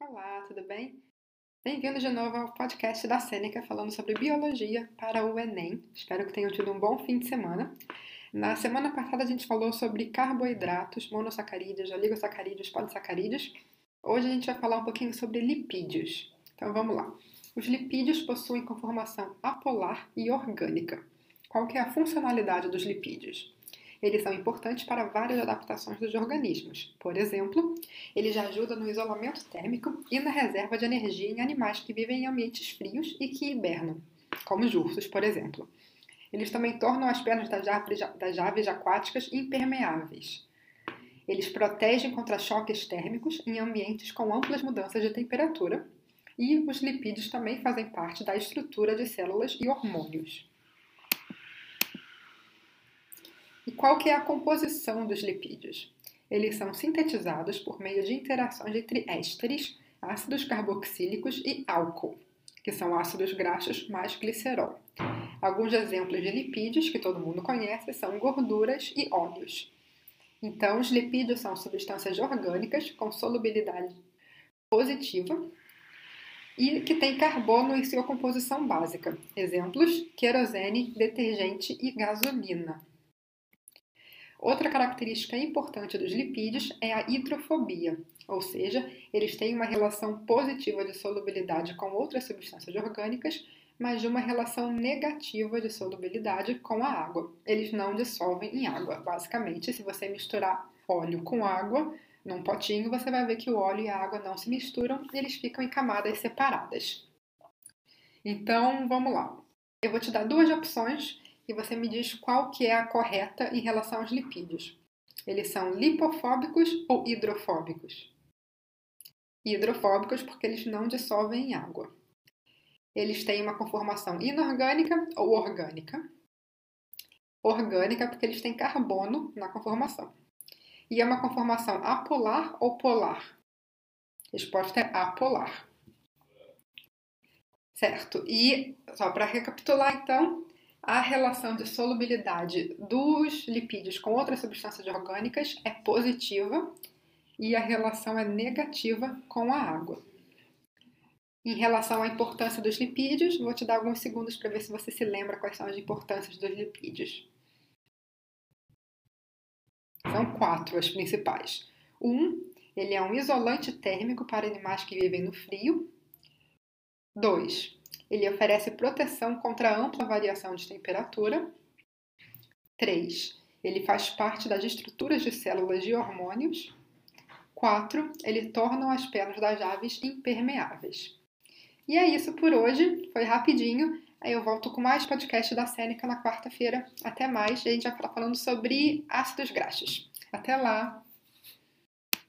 Olá, tudo bem? Bem-vindo de novo ao podcast da Sêneca falando sobre biologia para o Enem. Espero que tenham tido um bom fim de semana. Na semana passada a gente falou sobre carboidratos, monossacarídeos, oligosacarídeos, polissacarídeos. Hoje a gente vai falar um pouquinho sobre lipídios. Então vamos lá. Os lipídios possuem conformação apolar e orgânica. Qual que é a funcionalidade dos lipídios? Eles são importantes para várias adaptações dos organismos. Por exemplo, eles ajudam no isolamento térmico e na reserva de energia em animais que vivem em ambientes frios e que hibernam, como os ursos, por exemplo. Eles também tornam as pernas das aves, das aves aquáticas impermeáveis. Eles protegem contra choques térmicos em ambientes com amplas mudanças de temperatura. E os lipídios também fazem parte da estrutura de células e hormônios. E qual que é a composição dos lipídios? Eles são sintetizados por meio de interações entre ésteres, ácidos carboxílicos e álcool, que são ácidos graxos mais glicerol. Alguns exemplos de lipídios que todo mundo conhece são gorduras e óleos. Então, os lipídios são substâncias orgânicas com solubilidade positiva e que têm carbono em sua composição básica. Exemplos: querosene, detergente e gasolina. Outra característica importante dos lipídios é a hidrofobia, ou seja, eles têm uma relação positiva de solubilidade com outras substâncias orgânicas, mas de uma relação negativa de solubilidade com a água. Eles não dissolvem em água. Basicamente, se você misturar óleo com água num potinho, você vai ver que o óleo e a água não se misturam, eles ficam em camadas separadas. Então, vamos lá. Eu vou te dar duas opções e você me diz qual que é a correta em relação aos lipídios. Eles são lipofóbicos ou hidrofóbicos? Hidrofóbicos porque eles não dissolvem em água. Eles têm uma conformação inorgânica ou orgânica? Orgânica porque eles têm carbono na conformação. E é uma conformação apolar ou polar? Resposta é apolar. Certo. E só para recapitular então, a relação de solubilidade dos lipídios com outras substâncias orgânicas é positiva e a relação é negativa com a água. Em relação à importância dos lipídios, vou te dar alguns segundos para ver se você se lembra quais são as importâncias dos lipídios. São quatro as principais. Um, ele é um isolante térmico para animais que vivem no frio. Dois, ele oferece proteção contra ampla variação de temperatura. 3. Ele faz parte das estruturas de células de hormônios. 4. Ele torna as peles das aves impermeáveis. E é isso por hoje. Foi rapidinho. Aí eu volto com mais podcast da Sêneca na quarta-feira. Até mais. A gente vai falar falando sobre ácidos graxos. Até lá!